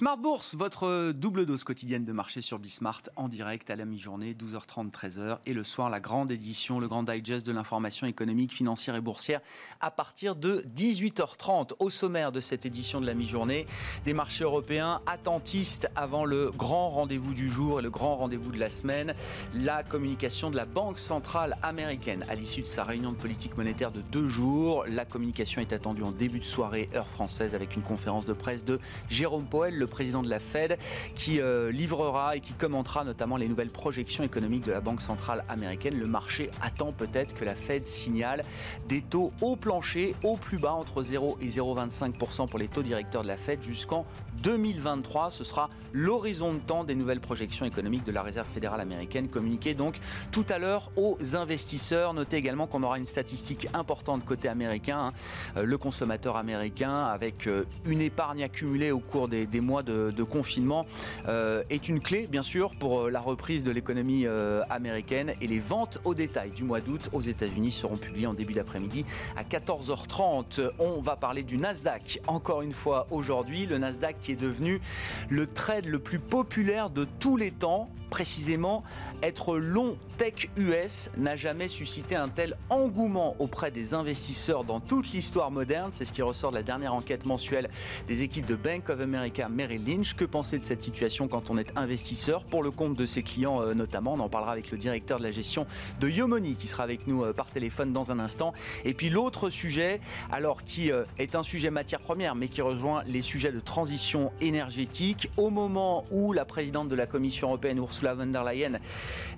Smart Bourse, votre double dose quotidienne de marché sur Bismart en direct à la mi-journée, 12h30, 13h. Et le soir, la grande édition, le grand digest de l'information économique, financière et boursière à partir de 18h30. Au sommaire de cette édition de la mi-journée, des marchés européens attentistes avant le grand rendez-vous du jour et le grand rendez-vous de la semaine, la communication de la Banque centrale américaine à l'issue de sa réunion de politique monétaire de deux jours. La communication est attendue en début de soirée, heure française, avec une conférence de presse de Jérôme Poel, le président de la Fed, qui euh, livrera et qui commentera notamment les nouvelles projections économiques de la Banque centrale américaine. Le marché attend peut-être que la Fed signale des taux au plancher, au plus bas, entre 0 et 0,25% pour les taux directeurs de la Fed jusqu'en 2023. Ce sera l'horizon de temps des nouvelles projections économiques de la Réserve fédérale américaine, communiquées donc tout à l'heure aux investisseurs. Notez également qu'on aura une statistique importante côté américain. Hein. Euh, le consommateur américain, avec euh, une épargne accumulée au cours des, mois de, confinement euh, est une clé, bien sûr, pour la reprise de l'économie américaine. Et les ventes au détail du mois d'août aux États-Unis seront publiées en début d'après-midi à 14h30. On va parler du Nasdaq encore une fois aujourd'hui. Le Nasdaq qui est devenu le trade le plus populaire de tous les temps précisément, être long tech US n'a jamais suscité un tel engouement auprès des investisseurs dans toute l'histoire moderne. C'est ce qui ressort de la dernière enquête mensuelle des équipes de Bank of America Merrill Lynch. Que penser de cette situation quand on est investisseur pour le compte de ses clients euh, notamment? On en parlera avec le directeur de la gestion de Yomoni qui sera avec nous euh, par téléphone dans un instant. Et puis l'autre sujet, alors qui euh, est un sujet matière première mais qui rejoint les sujets de transition énergétique au moment où la présidente de la Commission européenne Ursula von der Leyen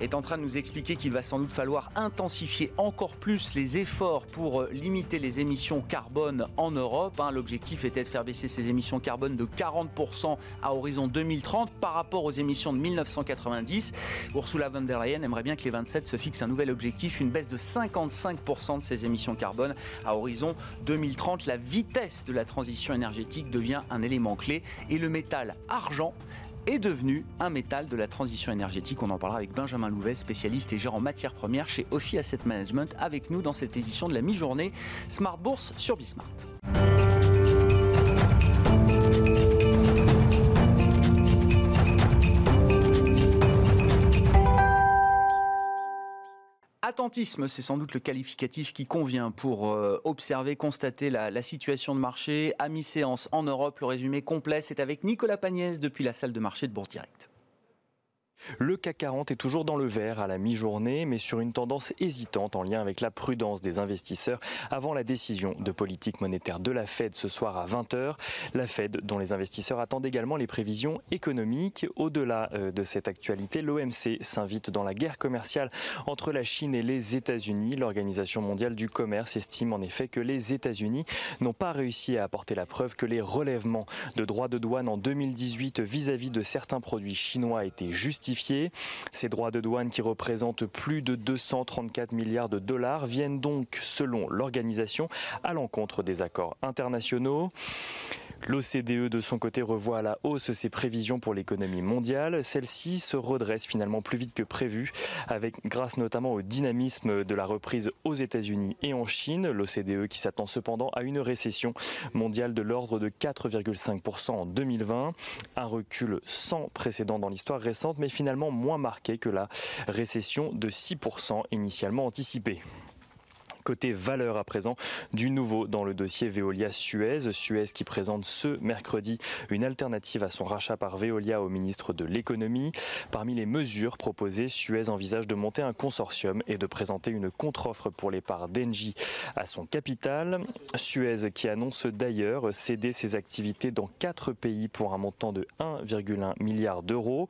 est en train de nous expliquer qu'il va sans doute falloir intensifier encore plus les efforts pour euh, limiter les émissions carbone en Europe. Hein. L'objectif était de faire baisser ces émissions carbone de 40% à horizon 2030 par rapport aux émissions de 1990. Ursula von der Leyen aimerait bien que les 27 se fixent un nouvel objectif, une baisse de 55% de ces émissions carbone à horizon 2030. La vitesse de la transition énergétique devient un élément clé et le métal argent est devenu un métal de la transition énergétique. On en parlera avec Benjamin Louvet, spécialiste et gérant matières premières chez Ophi Asset Management, avec nous dans cette édition de la mi-journée Smart Bourse sur Bismart. Attentisme, c'est sans doute le qualificatif qui convient pour euh, observer, constater la, situation de marché à mi-séance en Europe. Le résumé complet, c'est avec Nicolas Pagnès depuis la salle de marché de Bourse Direct. Le CAC 40 est toujours dans le vert à la mi-journée, mais sur une tendance hésitante en lien avec la prudence des investisseurs avant la décision de politique monétaire de la Fed ce soir à 20h. La Fed, dont les investisseurs attendent également les prévisions économiques. Au-delà euh, de cette actualité, l'OMC s'invite dans la guerre commerciale entre la Chine et les États-Unis. L'Organisation mondiale du commerce estime en effet que les États-Unis n'ont pas réussi à apporter la preuve que les relèvements de droits de douane en 2018 vis-à-vis -vis de certains produits chinois étaient justifiés ces droits de douane qui représentent plus de 234 milliards de dollars viennent donc, selon l'organisation, à l'encontre des accords internationaux. L'OCDE de son côté revoit à la hausse ses prévisions pour l'économie mondiale. Celle-ci se redresse finalement plus vite que prévu, avec grâce notamment au dynamisme de la reprise aux États-Unis et en Chine. L'OCDE qui s'attend cependant à une récession mondiale de l'ordre de 4,5% en 2020, un recul sans précédent dans l'histoire récente, mais finalement moins marqué que la récession de 6% initialement anticipée. Côté valeur à présent, du nouveau dans le dossier Veolia Suez. Suez qui présente ce mercredi une alternative à son rachat par Veolia au ministre de l'économie. Parmi les mesures proposées, Suez envisage de monter un consortium et de présenter une contre-offre pour les parts d'Engie à son capital. Suez qui annonce d'ailleurs céder ses activités dans quatre pays pour un montant de 1,1 milliard d'euros.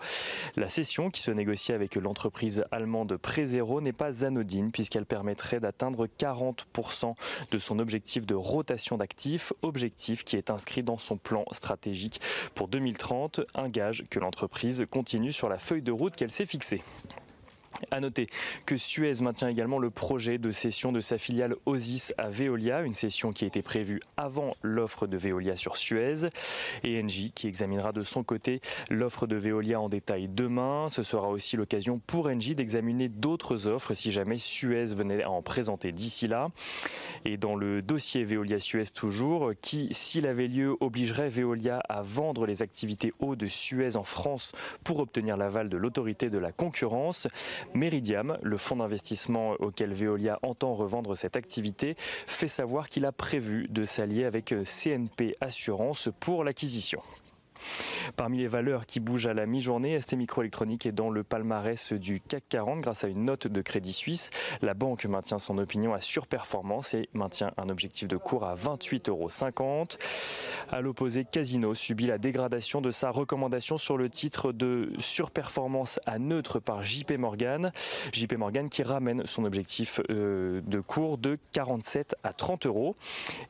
La cession qui se négocie avec l'entreprise allemande Prezero n'est pas anodine puisqu'elle permettrait d'atteindre 40% de son objectif de rotation d'actifs, objectif qui est inscrit dans son plan stratégique pour 2030, un gage que l'entreprise continue sur la feuille de route qu'elle s'est fixée. À noter que Suez maintient également le projet de cession de sa filiale Osis à Veolia, une cession qui a été prévue avant l'offre de Veolia sur Suez. Et Engie qui examinera de son côté l'offre de Veolia en détail demain. Ce sera aussi l'occasion pour Engie d'examiner d'autres offres si jamais Suez venait à en présenter d'ici là. Et dans le dossier Veolia Suez toujours, qui, s'il avait lieu, obligerait Veolia à vendre les activités eau de Suez en France pour obtenir l'aval de l'autorité de la concurrence. Meridiam, le fonds d'investissement auquel Veolia entend revendre cette activité, fait savoir qu'il a prévu de s'allier avec CNP Assurance pour l'acquisition. Parmi les valeurs qui bougent à la mi-journée, ST Microélectronique est dans le palmarès du CAC 40 grâce à une note de Crédit Suisse. La banque maintient son opinion à surperformance et maintient un objectif de cours à 28,50 euros. À l'opposé, Casino subit la dégradation de sa recommandation sur le titre de surperformance à neutre par JP Morgan. JP Morgan qui ramène son objectif euh, de cours de 47 à 30 euros.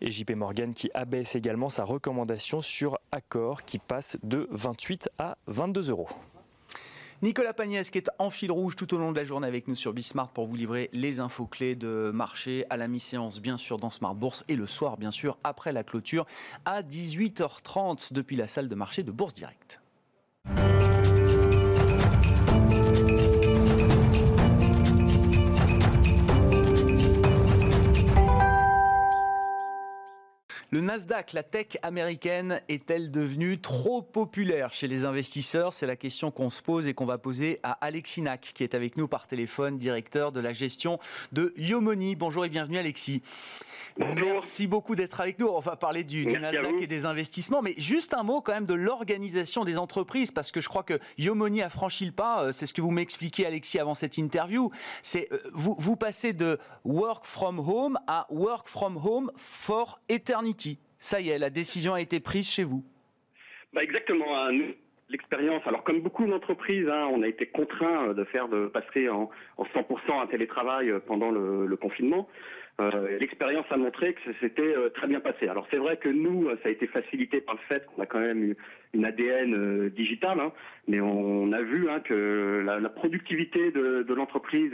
Et JP Morgan qui abaisse également sa recommandation sur Accor qui passe de 28 à 22 euros. Nicolas Pagnès qui est en fil rouge tout au long de la journée avec nous sur Bismart pour vous livrer les infos clés de marché à la mi-séance bien sûr dans Smart Bourse et le soir bien sûr après la clôture à 18h30 depuis la salle de marché de Bourse Direct. Le Nasdaq, la tech américaine, est-elle devenue trop populaire chez les investisseurs? C'est la question qu'on se pose et qu'on va poser à Alexis Nack, qui est avec nous par téléphone, directeur de la gestion de Yomoni. Bonjour et bienvenue Alexis. Merci beaucoup d'être avec nous. On va parler du, Nasdaq et des investissements, mais juste un mot quand même de l'organisation des entreprises, parce que je crois que Yomoni a franchi le pas. Euh, c'est ce que vous m'expliquiez, Alexis, avant cette interview. C'est euh, vous, vous passez de work from home à work from home for eternity. Ça y est, la décision a été prise chez vous. Bah exactement. Hein. L'expérience, alors comme beaucoup d'entreprises, hein, on a été contraint de faire de passer en, 100% un télétravail pendant le confinement. Euh, l'expérience a montré que c'était euh, très bien passé. Alors c'est vrai que nous, ça a été facilité par le fait qu'on a quand même une ADN euh, digitale, hein, mais on, a vu hein, que la, productivité de, l'entreprise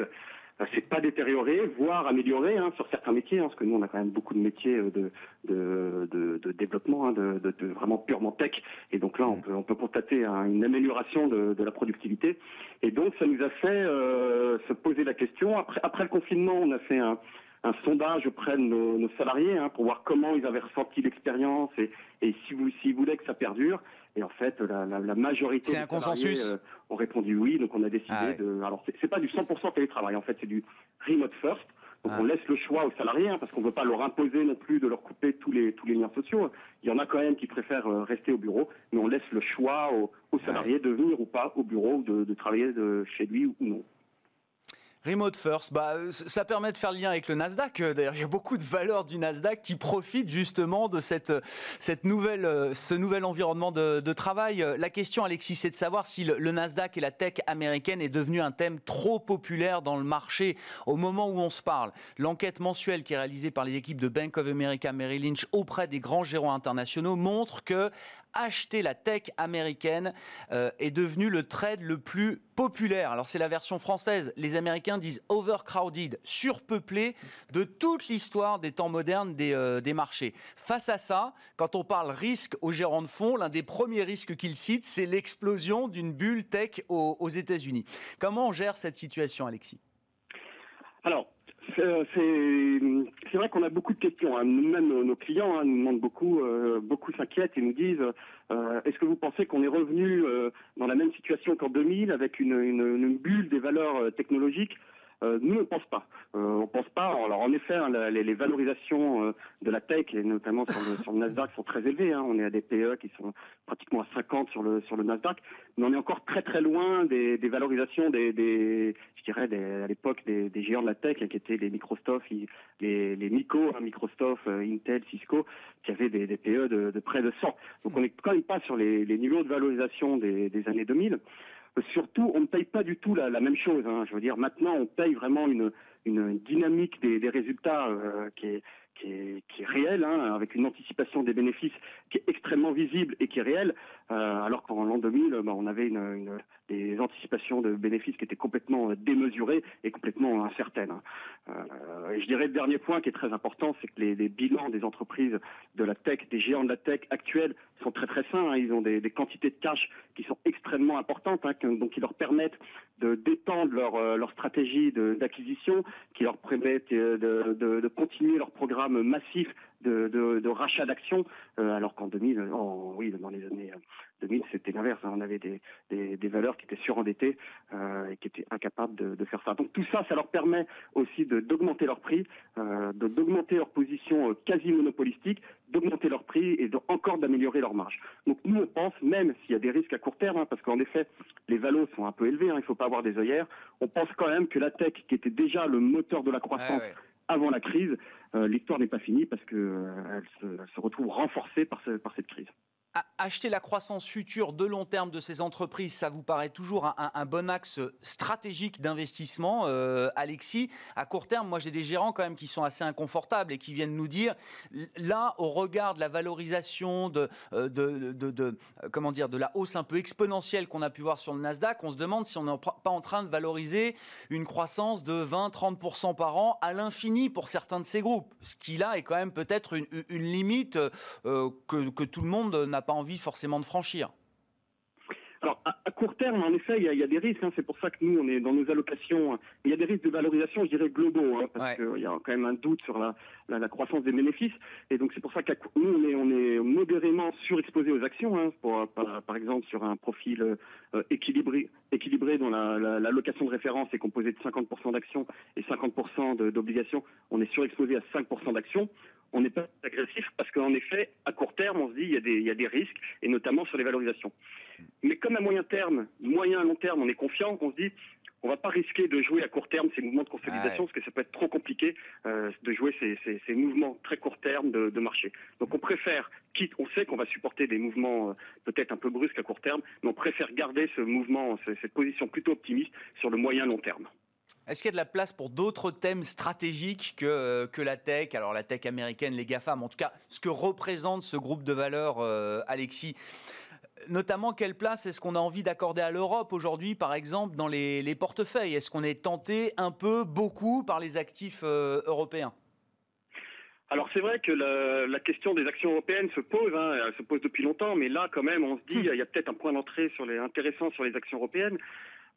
s'est pas détériorée, voire améliorée hein, sur certains métiers, parce que nous on a quand même beaucoup de métiers de, de, développement, de, vraiment purement tech, et donc là on peut, on peut constater une amélioration de, la productivité, et donc ça nous a fait se poser la question. Après, après le confinement, on a fait un un sondage auprès de nos, salariés hein, pour voir comment ils avaient ressenti l'expérience et, et s'ils si voulaient que ça perdure. Et en fait, la, majorité des salariés euh, ont répondu oui. Donc on a décidé ah de. Alors c'est pas du 100% télétravail. En fait, c'est du remote first. Donc ah. on laisse le choix aux salariés hein, parce qu'on ne veut pas leur imposer non plus de leur couper tous les tous les liens sociaux. Il y en a quand même qui préfèrent euh, rester au bureau, mais on laisse le choix aux, salariés de venir ou pas au bureau, ou de, de travailler de chez lui ou non. Remote first, bah, euh, ça permet de faire le lien avec le Nasdaq. Euh, d'ailleurs, il y a beaucoup de valeurs du Nasdaq qui profitent justement de cette, euh, nouvelle, ce nouvel environnement de, travail. La question, Alexis, c'est de savoir si le, Nasdaq et la tech américaine est devenu un thème trop populaire dans le marché au moment où on se parle. L'enquête mensuelle qui est réalisée par les équipes de Bank of America Merrill Lynch auprès des grands gérants internationaux montre que acheter la tech américaine euh, est devenu le trade le plus populaire. Alors c'est la version française. Les Américains disent overcrowded, surpeuplé de toute l'histoire des temps modernes des, euh, des, marchés. Face à ça, quand on parle risque aux gérants de fonds, l'un des premiers risques qu'ils citent, c'est l'explosion d'une bulle tech aux, aux États-Unis. Comment on gère cette situation, Alexis? Alors, c'est vrai qu'on a beaucoup de questions. Hein. Nous-mêmes, nos, clients hein, nous demandent beaucoup, euh, beaucoup s'inquiètent et nous disent euh, est-ce que vous pensez qu'on est revenu dans la même situation qu'en 2000 avec une, une, bulle des valeurs technologiques? Euh, nous, on ne pense pas. Euh, on pense pas. Alors, en effet, hein, les, valorisations euh, de la tech, et notamment sur le, Nasdaq, sont très élevées. Hein. On est à des PE qui sont pratiquement à 50 sur le Nasdaq, mais on est encore très très loin des, valorisations des, je dirais, à l'époque des, géants de la tech, qui étaient les Microsoft, les, les Mico, hein, Microsoft, Intel, Cisco, qui avaient des, PE de, près de 100. Donc, on n'est quand même pas sur les, niveaux de valorisation des années 2000 surtout, on ne paye pas du tout la, même chose. Hein. Je veux dire, maintenant, on paye vraiment une, dynamique des, résultats euh, qui, est, réelle, hein, avec une anticipation des bénéfices qui est extrêmement visible et qui est réelle, alors qu'en l'an 2000, bah, on avait des anticipations de bénéfices qui étaient complètement démesurées et complètement incertaines. Hein. Euh, et je dirais le dernier point qui est très important, c'est que les, bilans des entreprises de la tech, des géants de la tech actuels, sont très très sains. Hein. Ils ont des, quantités de cash qui sont extrêmement importantes, hein, donc qui leur permettent de d'étendre leur, euh, stratégie d'acquisition, qui leur permettent euh, de, de continuer leur programme massif de, de, rachat d'actions, euh, alors qu'en 2000, en, oui, dans les années 2000, c'était l'inverse. Hein, on avait des, des, valeurs qui étaient surendettées euh, et qui étaient incapables de, faire ça. Donc tout ça, ça leur permet aussi d'augmenter leur prix, euh, d'augmenter leur position euh, quasi monopolistique, d'augmenter leur prix et encore d'améliorer leur marge. Donc nous, on pense, même s'il y a des risques à court terme, hein, parce qu'en effet, les valos sont un peu élevés, hein, il ne faut pas avoir des œillères, on pense quand même que la tech, qui était déjà le moteur de la croissance, avant la crise, euh, l'histoire n'est pas finie parce qu'elle euh, se, retrouve renforcée par cette crise acheter la croissance future de long terme de ces entreprises, ça vous paraît toujours un, bon axe stratégique d'investissement, euh, Alexis? À court terme, moi j'ai des gérants quand même qui sont assez inconfortables et qui viennent nous dire, là, au regard de la valorisation, de, euh, de comment dire, de la hausse un peu exponentielle qu'on a pu voir sur le Nasdaq, on se demande si on n'est pas en train de valoriser une croissance de 20-30% par an à l'infini pour certains de ces groupes. Ce qui là est quand même peut-être une, limite euh, que, que tout le monde n'a pas envie forcément de franchir à, à, court terme, en effet, il y a, il y a des risques. Hein, c'est pour ça que nous, on est dans nos allocations. Il y a des risques de valorisation, je dirais, globaux, hein, parce ouais. qu'il y a quand même un doute sur la, la, la croissance des bénéfices. Et donc, c'est pour ça que nous, on est, on est modérément surexposé aux actions, hein, pour, par, par, exemple, sur un profil euh, équilibré, équilibré dont la, la, la, location de référence est composée de 50% d'actions et 50% d'obligations. On est surexposé à 5% d'actions on n'est pas agressif parce qu'en effet, à court terme, on se dit il y, a des, il y a des risques, et notamment sur les valorisations. Mais comme à moyen terme, moyen à long terme, on est confiant, on se dit on va pas risquer de jouer à court terme ces mouvements de consolidation, ouais. parce que ça peut être trop compliqué euh, de jouer ces, ces, ces, mouvements très court terme de, de, marché. Donc on préfère, quitte, on sait qu'on va supporter des mouvements euh, peut-être un peu brusques à court terme, mais on préfère garder ce mouvement, cette position plutôt optimiste sur le moyen long terme. Est-ce qu'il y a de la place pour d'autres thèmes stratégiques que, euh, que la tech? Alors la tech américaine, les GAFAM, en tout cas, ce que représente ce groupe de valeurs, euh, Alexis Notamment, quelle place est-ce qu'on a envie d'accorder à l'Europe aujourd'hui, par exemple, dans les, les portefeuilles? Est-ce qu'on est tenté un peu, beaucoup, par les actifs euh, européens? Alors c'est vrai que la, la, question des actions européennes se pose, hein, elle se pose depuis longtemps, mais là quand même on se dit il y a peut-être un point d'entrée sur les intéressant sur les actions européennes.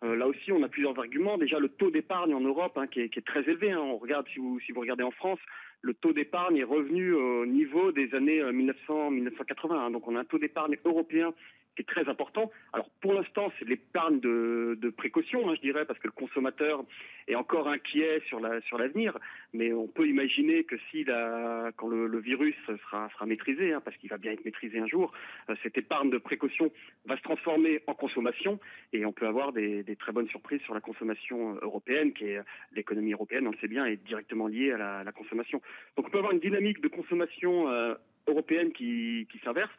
Euh, là aussi, on a plusieurs arguments. Déjà, le taux d'épargne en Europe, hein, qui, est, qui, est, très élevé. Hein. On regarde, si vous, si vous regardez en France, le taux d'épargne est revenu au niveau des années 1900-1980. Euh, hein. Donc, on a un taux d'épargne européen qui est très important. Alors pour l'instant, c'est l'épargne de, précaution, hein, je dirais, parce que le consommateur est encore inquiet sur l'avenir. Mais on peut imaginer que si la, quand le, le virus sera sera maîtrisé, hein, parce qu'il va bien être maîtrisé un jour, euh, cette épargne de précaution va se transformer en consommation et on peut avoir des, des très bonnes surprises sur la consommation européenne, qui est l'économie européenne, on le sait bien, est directement liée à la, la consommation. Donc on peut avoir une dynamique de consommation euh, européenne qui, qui s'inverse.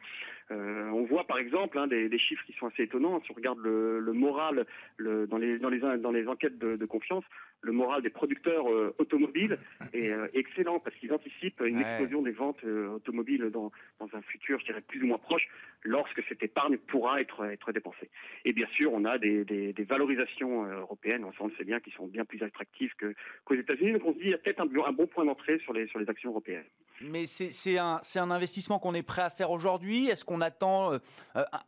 Euh, on voit par exemple hein, des, des, chiffres qui sont assez étonnants. Si on regarde le, le moral le, dans, les, dans, les, dans les enquêtes de, de confiance, le moral des producteurs euh, automobiles est euh, excellent parce qu'ils anticipent une ouais. explosion des ventes euh, automobiles dans, dans, un futur, je dirais, plus ou moins proche, lorsque cette épargne pourra être, être dépensée. Et bien sûr, on a des, des, des valorisations européennes, on le sait bien, qui sont bien plus attractives qu'aux qu États-Unis. Donc on se dit, il y a peut-être un, un, bon point d'entrée sur les, sur les actions européennes. Mais c'est un, un investissement qu'on est prêt à faire aujourd'hui Est-ce qu'on attend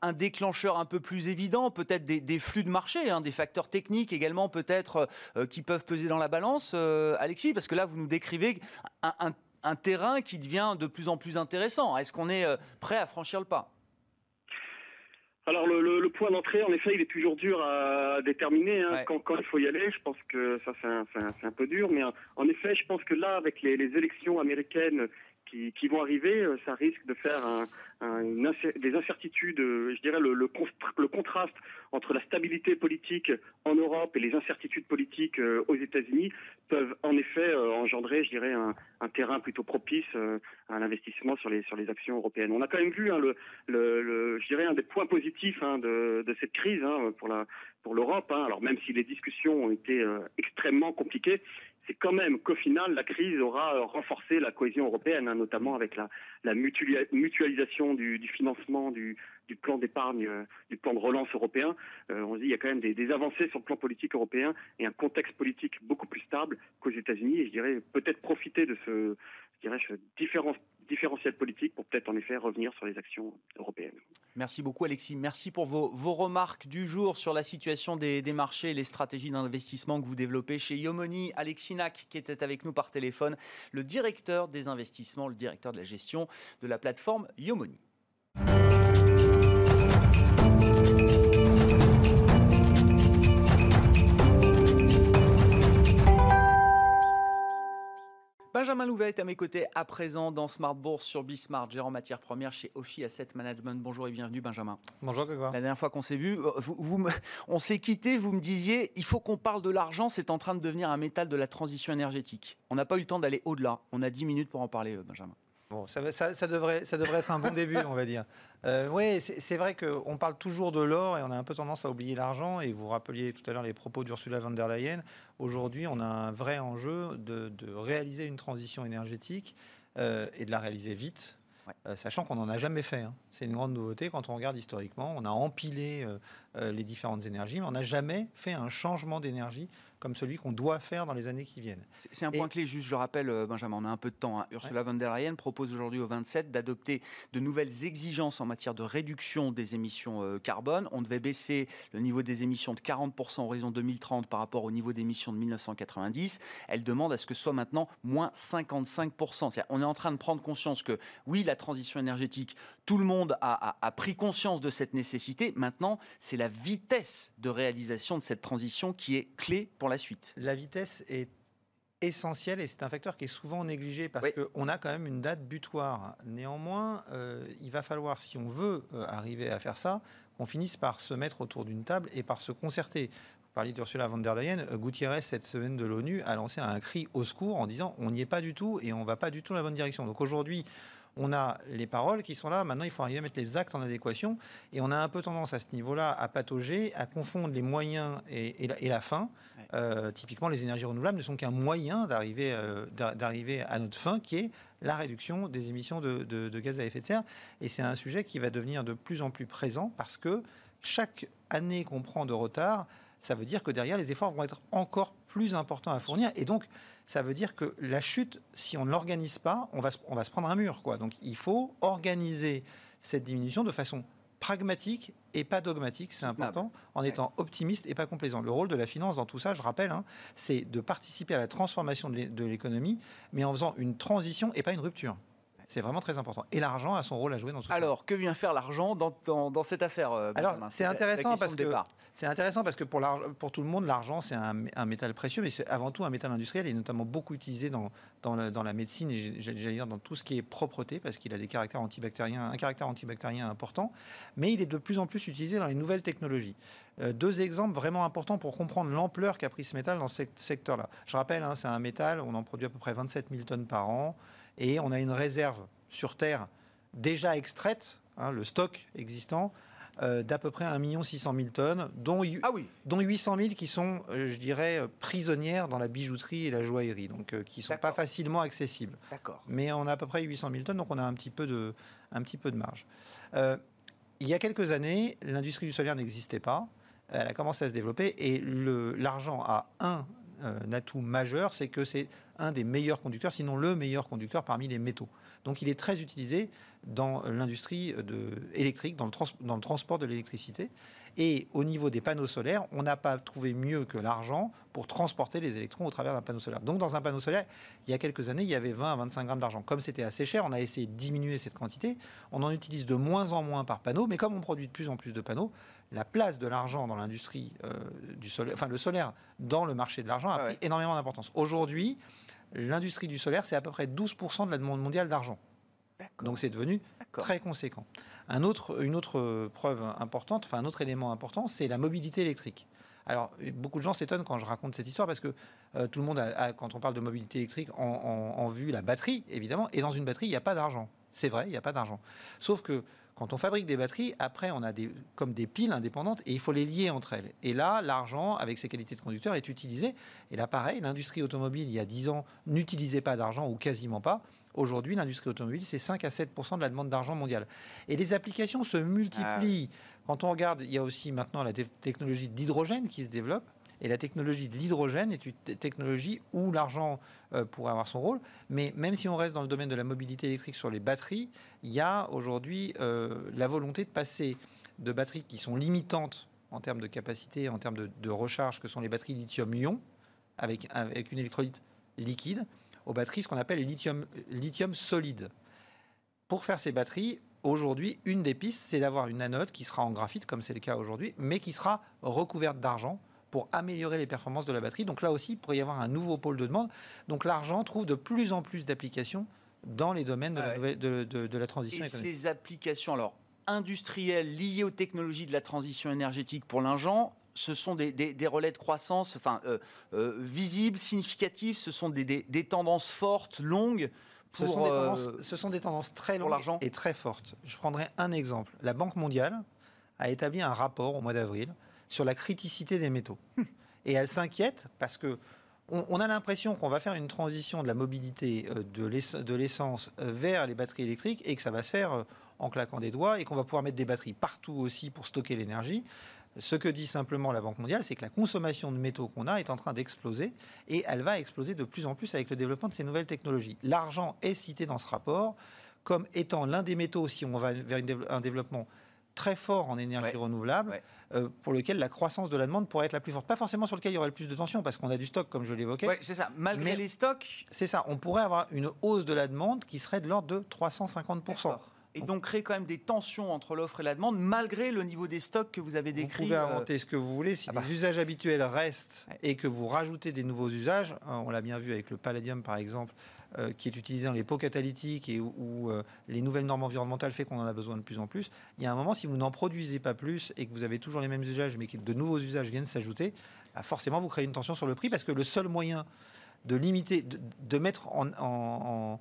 un déclencheur un peu plus évident Peut-être des, des, flux de marché, hein, des facteurs techniques également peut-être qui peuvent peser dans la balance, euh, Alexis Parce que là, vous nous décrivez un, un, un, terrain qui devient de plus en plus intéressant. Est-ce qu'on est, euh, prêt à franchir le pas? Alors le, le, le point d'entrée, en effet, il est toujours dur à déterminer hein, ouais. quand, quand, il faut y aller. Je pense que ça c'est un, peu dur, mais en effet, je pense que là, avec les, les élections américaines qui, qui, vont arriver, euh, ça risque de faire un, un, des incertitudes, euh, je dirais le, le, le, entre la stabilité politique en Europe et les incertitudes politiques euh, aux États-Unis peuvent en effet engendrer, je dirais, un, terrain plutôt propice à l'investissement sur les actions européennes. On a quand même vu hein, je dirais un des points positifs hein, de, cette crise hein, pour pour l'Europe. Alors même si les discussions ont été extrêmement compliquées, c'est quand même qu'au final, la crise aura renforcé la cohésion européenne, hein, notamment avec la, mutualisation du, financement du, plan d'épargne, euh, du plan de relance européen. Euh, on se dit qu'il y a quand même des, avancées sur le plan politique européen et un contexte politique beaucoup plus stable qu'aux États-Unis. Je dirais peut-être profiter de ce, je dirais, différence différentiel politique pour peut-être en effet revenir sur les actions européennes. Merci beaucoup Alexis. Merci pour vos, remarques du jour sur la situation des, marchés et les stratégies d'investissement que vous développez chez Yomoni. Alexis Nac qui était avec nous par téléphone, le directeur des investissements, le directeur de la gestion de la plateforme Yomoni. Benjamin Louvet est à mes côtés à présent dans Smart Bourse sur Bismart, gérant matières premières chez Ophi Asset Management. Bonjour et bienvenue Benjamin. Bonjour Grégoire. La dernière fois qu'on s'est vu, euh, on s'est quitté, vous me disiez, il faut qu'on parle de l'argent, c'est en train de devenir un métal de la transition énergétique. On n'a pas eu le temps d'aller au-delà. On a 10 minutes pour en parler, euh, Benjamin. Bon, ça, devrait, ça devrait être un bon début, on va dire. Euh, oui, c'est vrai qu'on parle toujours de l'or et on a un peu tendance à oublier l'argent. Et vous rappeliez tout à l'heure les propos d'Ursula von der Leyen. Aujourd'hui, on a un vrai enjeu de, réaliser une transition énergétique euh, et de la réaliser vite. Euh, sachant qu'on n'en a jamais fait. Hein. C'est une grande nouveauté quand on regarde historiquement. On a empilé les différentes énergies, mais on n'a jamais fait un changement d'énergie comme celui qu'on doit faire dans les années qui viennent. C'est un point clé, juste je rappelle, euh, Benjamin, on a un peu de temps. Hein. Ursula von der Leyen propose aujourd'hui au 27 d'adopter de nouvelles exigences en matière de réduction des émissions euh, carbone. On devait baisser le niveau des émissions de 40% horizon 2030 par rapport au niveau d'émissions de 1990. Elle demande à ce que ce soit maintenant moins 55%. on est en train de prendre conscience que oui, la transition énergétique, tout le monde a, a pris conscience de cette nécessité. Maintenant, c'est la vitesse de réalisation de cette transition qui est clé pour la suite. La vitesse est essentielle et c'est un facteur qui est souvent négligé parce qu'on a quand même une date butoir. Néanmoins, euh, il va falloir, si on veut euh, arriver à faire ça, qu'on finisse par se mettre autour d'une table et par se concerter. Vous parliez d'Ursula von der Leyen, euh, Gutiérrez, cette semaine de l'ONU, a lancé un cri au secours en disant on n'y est pas du tout et on ne va pas du tout dans la bonne direction. Donc aujourd'hui, on a les paroles qui sont là. Maintenant, il faut arriver à mettre les actes en adéquation. Et on a un peu tendance à ce niveau-là à patauger, à confondre les moyens et, la, fin. Euh, typiquement, les énergies renouvelables ne sont qu'un moyen d'arriver euh, d'arriver à notre fin, qui est la réduction des émissions de, gaz à effet de serre. Et c'est un sujet qui va devenir de plus en plus présent parce que chaque année qu'on prend de retard, ça veut dire que derrière, les efforts vont être encore plus importants à fournir. Et donc, ça veut dire que la chute, si on ne l'organise pas, on va, on va se prendre un mur. Quoi. Donc il faut organiser cette diminution de façon pragmatique et pas dogmatique, c'est important, en étant optimiste et pas complaisant. Le rôle de la finance dans tout ça, je rappelle, hein, c'est de participer à la transformation de l'économie, mais en faisant une transition et pas une rupture. C'est vraiment très important. Et l'argent a son rôle à jouer dans tout ça. Alors, que vient faire l'argent dans, dans, cette affaire euh, Alors, c'est intéressant, parce que, c'est intéressant parce que pour, pour tout le monde, l'argent, c'est un, métal précieux, mais c'est avant tout un métal industriel et notamment beaucoup utilisé dans, dans, dans la médecine et j'allais dire dans tout ce qui est propreté parce qu'il a des caractères antibactériens, un caractère antibactérien important, mais il est de plus en plus utilisé dans les nouvelles technologies. Euh, deux exemples vraiment importants pour comprendre l'ampleur qu'a pris ce métal dans ce secteur-là. Je rappelle, hein, c'est un métal, on en produit à peu près 27 000 tonnes par an et on a une réserve sur Terre déjà extraite, hein, le stock existant, euh, d'à peu près 1 600 000 tonnes, dont, ah oui. dont 800 000 qui sont, euh, je dirais, euh, prisonnières dans la bijouterie et la joaillerie, donc qui ne sont pas facilement accessibles. Mais on a à peu près 800 000 tonnes, donc on a un petit peu de, un petit peu de marge. il y a quelques années, l'industrie du solaire n'existait pas. Elle a commencé à se développer et l'argent a un atout majeur, c'est que c'est un des meilleurs conducteurs, sinon le meilleur conducteur parmi les métaux. Donc il est très utilisé dans l'industrie électrique, dans le, transport de l'électricité. Et au niveau des panneaux solaires, on n'a pas trouvé mieux que l'argent pour transporter les électrons au travers d'un panneau solaire. Donc dans un panneau solaire, il y a quelques années, il y avait 20 à 25 grammes d'argent. Comme c'était assez cher, on a essayé de diminuer cette quantité. On en utilise de moins en moins par panneau, mais comme on produit de plus en plus de panneaux, la place de l'argent dans l'industrie euh, du solaire, enfin le solaire dans le marché de l'argent a pris énormément d'importance. Aujourd'hui, l'industrie du solaire, c'est à peu près 12% de la demande mondiale d'argent. Donc c'est devenu très conséquent. Un autre, une autre preuve importante, enfin un autre élément important, c'est la mobilité électrique. Alors, beaucoup de gens s'étonnent quand je raconte cette histoire parce que euh, tout le monde, a, quand on parle de mobilité électrique, en, vue la batterie, évidemment, et dans une batterie, il n'y a pas d'argent. C'est vrai, il n'y a pas d'argent. Sauf que Quand on fabrique des batteries, après, on a des, comme des piles indépendantes et il faut les lier entre elles. Et là, l'argent, avec ses qualités de conducteur, est utilisé. Et là, pareil, l'industrie automobile, il y a 10 ans, n'utilisait pas d'argent ou quasiment pas. Aujourd'hui, l'industrie automobile, c'est 5 à 7% de la demande d'argent mondiale. Et les applications se multiplient. Ah Quand on regarde, il y a aussi maintenant la technologie d'hydrogène qui se développe. Et la technologie de l'hydrogène est une technologie où l'argent euh, pourrait avoir son rôle. Mais même si on reste dans le domaine de la mobilité électrique sur les batteries, il y a aujourd'hui euh, la volonté de passer de batteries qui sont limitantes en termes de capacité, en termes de, recharge, que sont les batteries lithium-ion, avec, avec une électrolyte liquide, aux batteries ce qu'on appelle lithium, lithium solide. Pour faire ces batteries, aujourd'hui, une des pistes, c'est d'avoir une anode qui sera en graphite, comme c'est le cas aujourd'hui, mais qui sera recouverte d'argent pour améliorer les performances de la batterie. Donc là aussi, il pourrait y avoir un nouveau pôle de demande. Donc l'argent trouve de plus en plus d'applications dans les domaines de, la, de, la transition Et ces applications, alors industrielles liées aux technologies de la transition énergétique pour l'argent, ce sont des, relais de croissance enfin, euh, euh, visibles, significatifs, ce sont des, tendances fortes, longues. Pour, ce, sont des tendances, très longues et très fortes. Je prendrai un exemple. La Banque mondiale a établi un rapport au mois d'avril sur la criticité des métaux. Et elle s'inquiète parce que on, a l'impression qu'on va faire une transition de la mobilité euh, de l'essence vers les batteries électriques et que ça va se faire en claquant des doigts et qu'on va pouvoir mettre des batteries partout aussi pour stocker l'énergie. Ce que dit simplement la Banque mondiale, c'est que la consommation de métaux qu'on a est en train d'exploser et elle va exploser de plus en plus avec le développement de ces nouvelles technologies. L'argent est cité dans ce rapport comme étant l'un des métaux, si on va vers un développement très fort en énergie renouvelable, euh, pour lequel la croissance de la demande pourrait être la plus forte. Pas forcément sur lequel il y aurait le plus de tension, parce qu'on a du stock, comme je l'évoquais. Oui, c'est ça. Malgré les stocks. C'est ça. On pourrait avoir une hausse de la demande qui serait de l'ordre de 350 et donc créer quand même des tensions entre l'offre et la demande, malgré le niveau des stocks que vous avez décrit. Vous pouvez euh, inventer ce que vous voulez. Si ah bah. les usages habituels restent et que vous rajoutez des nouveaux usages, hein, on l'a bien vu avec le palladium par exemple, euh, qui est utilisé dans les pots catalytiques et où, euh, les nouvelles normes environnementales font qu'on en a besoin de plus en plus. Il y a un moment, si vous n'en produisez pas plus et que vous avez toujours les mêmes usages, mais que de nouveaux usages viennent s'ajouter, bah, forcément vous créez une tension sur le prix parce que le seul moyen de limiter, de, mettre en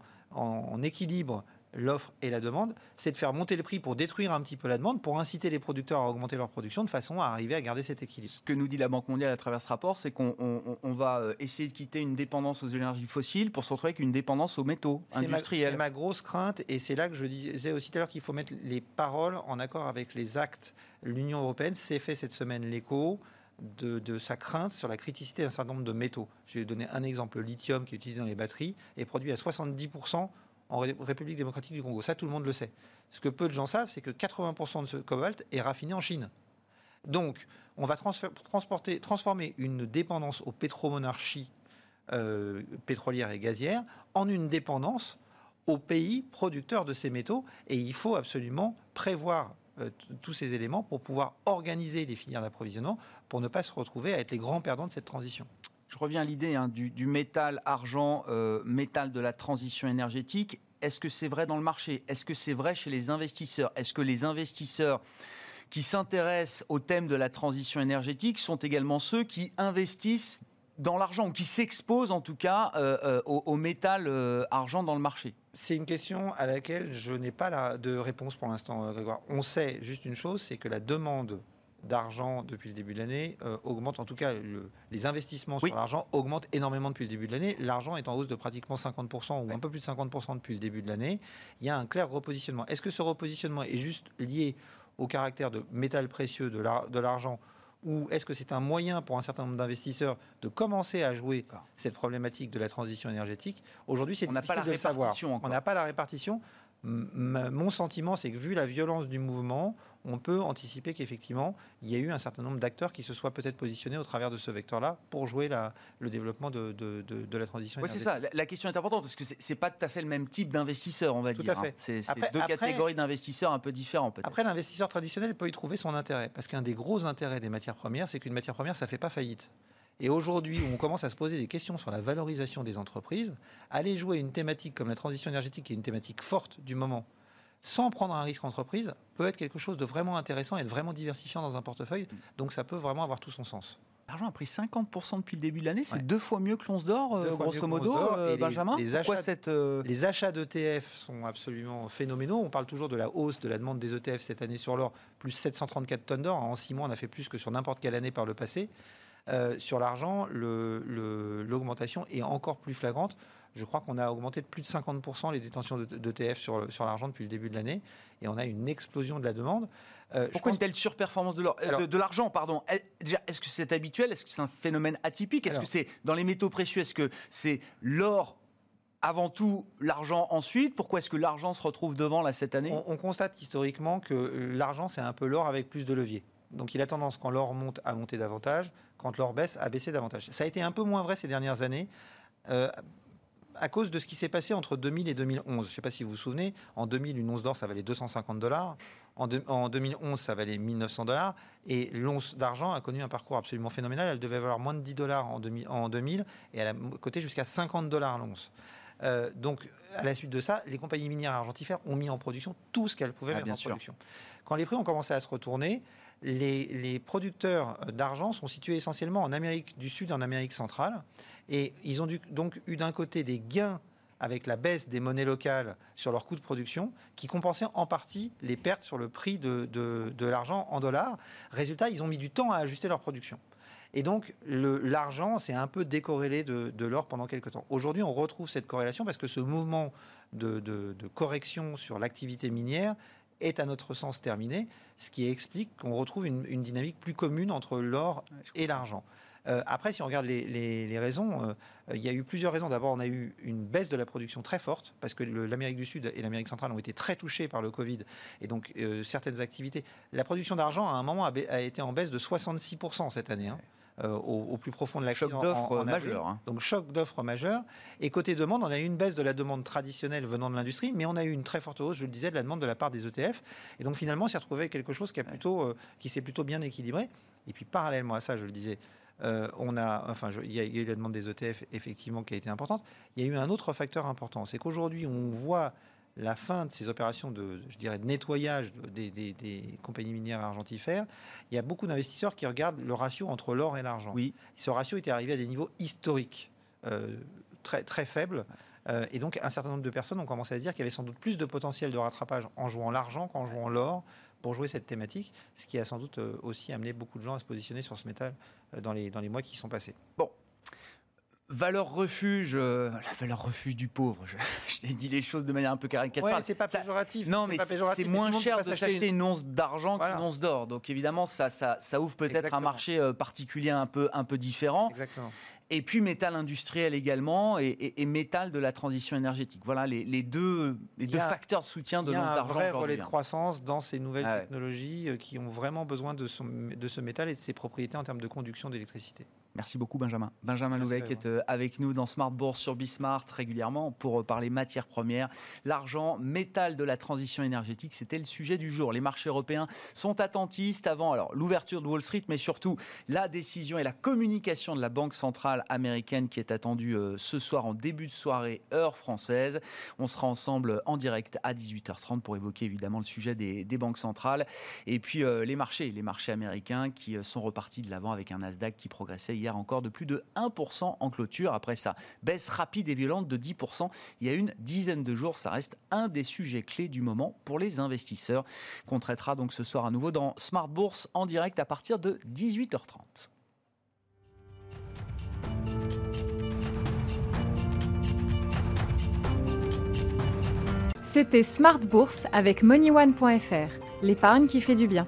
équilibre l'offre et la demande, c'est de faire monter le prix pour détruire un petit peu la demande, pour inciter les producteurs à augmenter leur production de façon à arriver à garder cet équilibre. Ce que nous dit la Banque mondiale à travers ce rapport, c'est qu'on va euh, essayer de quitter une dépendance aux énergies fossiles pour se retrouver avec une dépendance aux métaux industriels. C'est ma grosse crainte et c'est là que je disais aussi tout à l'heure qu'il faut mettre les paroles en accord avec les actes. L'Union européenne s'est fait cette semaine l'écho. De, de, sa crainte sur la criticité d'un certain nombre de métaux. Je vais donner un exemple. Le lithium qui est utilisé dans les batteries est produit à 70% en République démocratique du Congo. Ça, tout le monde le sait. Ce que peu de gens savent, c'est que 80% de ce cobalt est raffiné en Chine. Donc, on va transporter, transformer une dépendance aux pétromonarchies euh, pétrolières et gazières en une dépendance aux pays producteurs de ces métaux. Et il faut absolument prévoir euh, tous ces éléments pour pouvoir organiser les filières d'approvisionnement pour ne pas se retrouver à être les grands perdants de cette transition je reviens à l'idée hein, du, métal, argent, euh, métal de la transition énergétique. Est-ce que c'est vrai dans le marché? Est-ce que c'est vrai chez les investisseurs? Est-ce que les investisseurs qui s'intéressent au thème de la transition énergétique sont également ceux qui investissent dans l'argent, ou qui s'exposent en tout cas euh, euh, au, métal argent dans le marché? C'est une question à laquelle je n'ai pas de réponse pour l'instant, Grégoire. On sait juste une chose, c'est que la demande d'argent depuis le début de l'année euh, augmente, en tout cas les investissements sur l'argent augmentent énormément depuis le début de l'année. L'argent est en hausse de pratiquement 50% ou un peu plus de 50% depuis le début de l'année. Il y a un clair repositionnement. Est-ce que ce repositionnement est juste lié au caractère de métal précieux de l'argent ou est-ce que c'est un moyen pour un certain nombre d'investisseurs de commencer à jouer cette problématique de la transition énergétique? Aujourd'hui, c'est difficile de le savoir. On n'a pas la répartition. Mon sentiment, c'est que vu la violence du mouvement, on peut anticiper qu'effectivement, il y a eu un certain nombre d'acteurs qui se soient peut-être positionnés au travers de ce vecteur-là pour jouer le développement de, la transition Oui, c'est ça. La, question est importante parce que ce n'est pas tout à fait le même type d'investisseur, on va tout dire. Tout à hein. fait. C'est deux catégories d'investisseurs un peu différents, peut-être. Après, l'investisseur traditionnel peut y trouver son intérêt parce qu'un des gros intérêts des matières premières, c'est qu'une matière première, ça ne fait pas faillite. Et aujourd'hui, où on commence à se poser des questions sur la valorisation des entreprises, aller jouer une thématique comme la transition énergétique, qui est une thématique forte du moment, sans prendre un risque entreprise, peut être quelque chose de vraiment intéressant et de vraiment diversifiant dans un portefeuille. Donc ça peut vraiment avoir tout son sens. L'argent a pris 50% depuis le début de l'année. C'est deux fois mieux que l'once d'or, euh, grosso modo, euh, Benjamin. Les, achats, cette, euh, les achats d'ETF sont absolument phénoménaux. On parle toujours de la hausse de la demande des ETF cette année sur l'or, plus 734 tonnes d'or. En six mois, on a fait plus que sur n'importe quelle année par le passé. Sur l'argent, l'augmentation est encore plus flagrante. Je crois qu'on a augmenté de plus de 50% les détentions d'ETF sur, sur l'argent depuis le début de l'année. Et on a une explosion de la demande. Euh, Pourquoi une telle surperformance de euh, l'argent pardon? Déjà, est-ce que c'est habituel? Est-ce que c'est un phénomène atypique? Est-ce que c'est dans les métaux précieux? Est-ce que c'est l'or avant tout, l'argent ensuite? Pourquoi est-ce que l'argent se retrouve devant là cette année? On, constate historiquement que l'argent, c'est un peu l'or avec plus de levier. Donc il a tendance, quand l'or monte, à monter davantage, quand l'or baisse, à baisser davantage. Ça a été un peu moins vrai ces dernières années. Euh, à cause de ce qui s'est passé entre 2000 et 2011. Je ne sais pas si vous vous souvenez, en 2000, une once d'or, ça valait 250 dollars. En, en, 2011, ça valait 1900 dollars. Et l'once d'argent a connu un parcours absolument phénoménal. Elle devait valoir moins de 10 dollars en, 2000 et elle a coté jusqu'à 50 dollars l'once. Euh, donc, à la suite de ça, les compagnies minières argentifères ont mis en production tout ce qu'elles pouvaient ah, mettre en production. Quand les prix ont commencé à se retourner, les, producteurs d'argent sont situés essentiellement en Amérique du Sud et en Amérique centrale. Et ils ont donc eu d'un côté des gains avec la baisse des monnaies locales sur leurs coûts de production, qui compensaient en partie les pertes sur le prix de, l'argent en dollars. Résultat, ils ont mis du temps à ajuster leur production. Et donc, l'argent s'est un peu décorrélé de, l'or pendant quelques temps. Aujourd'hui, on retrouve cette corrélation parce que ce mouvement de correction sur l'activité minière est à notre sens terminé, ce qui explique qu'on retrouve une, dynamique plus commune entre l'or et l'argent. Euh, après, si on regarde les, raisons, euh, il y a eu plusieurs raisons. D'abord, on a eu une baisse de la production très forte parce que l'Amérique du Sud et l'Amérique centrale ont été très touchés par le Covid et donc euh, certaines activités. La production d'argent, à un moment, a, été en baisse de 66% cette année. Hein. Euh, au, plus profond de la crise. Choc d'offres majeur. Hein. Donc choc d'offres majeur. Et côté demande, on a eu une baisse de la demande traditionnelle venant de l'industrie, mais on a eu une très forte hausse, je le disais, de la demande de la part des ETF. Et donc finalement, on s'est retrouvé quelque chose qui, a plutôt, euh, qui s'est plutôt bien équilibré. Et puis parallèlement à ça, je le disais, euh, on a, enfin, il y, a eu la demande des ETF effectivement qui a été importante. Il y a eu un autre facteur important, c'est qu'aujourd'hui on voit la fin de ces opérations de, je dirais, de nettoyage des, compagnies minières argentifères, il y a beaucoup d'investisseurs qui regardent le ratio entre l'or et l'argent. Oui. Ce ratio était arrivé à des niveaux historiques euh, très, très faibles. Euh, et donc, un certain nombre de personnes ont commencé à se dire qu'il y avait sans doute plus de potentiel de rattrapage en jouant l'argent qu'en jouant l'or pour jouer cette thématique, ce qui a sans doute euh, aussi amené beaucoup de gens à se positionner sur ce métal dans les, dans les mois qui sont passés. Bon, valeur refuge, euh, la valeur refuge du pauvre. Je, t'ai dit les choses de manière un peu caricaturale. Ouais, c'est pas péjoratif. Non, mais c'est moins cher de s'acheter une... once d'argent qu'une once d'or. Donc évidemment, ça, ça, ça ouvre peut-être un marché euh, particulier un peu, un peu différent. Exactement. Et puis métal industriel également et, métal de la transition énergétique. Voilà les, deux, les deux facteurs de soutien de l'once d'argent. Il y a un vrai relais de croissance dans ces nouvelles ah technologies euh, qui ont vraiment besoin de, de ce métal et de ses propriétés en termes de conduction d'électricité. Merci beaucoup Benjamin. Benjamin Louvet qui est euh, avec nous dans Smart Bourse sur Bismart régulièrement pour euh, parler matières premières, l'argent, métal de la transition énergétique. C'était le sujet du jour. Les marchés européens sont attentistes avant alors l'ouverture de Wall Street, mais surtout la décision et la communication de la Banque centrale américaine qui est attendue euh, ce soir en début de soirée heure française. On sera ensemble en direct à 18h30 pour évoquer évidemment le sujet des, banques centrales et puis les marchés, les marchés américains qui sont repartis de l'avant avec un Nasdaq qui progressait encore de plus de 1% en clôture. Après sa baisse rapide et violente de 10% il y a une dizaine de jours, ça reste un des sujets clés du moment pour les investisseurs qu'on traitera donc ce soir à nouveau dans Smart Bourse en direct à partir de 18h30. C'était Smart Bourse avec MoneyOne.fr, l'épargne qui fait du bien.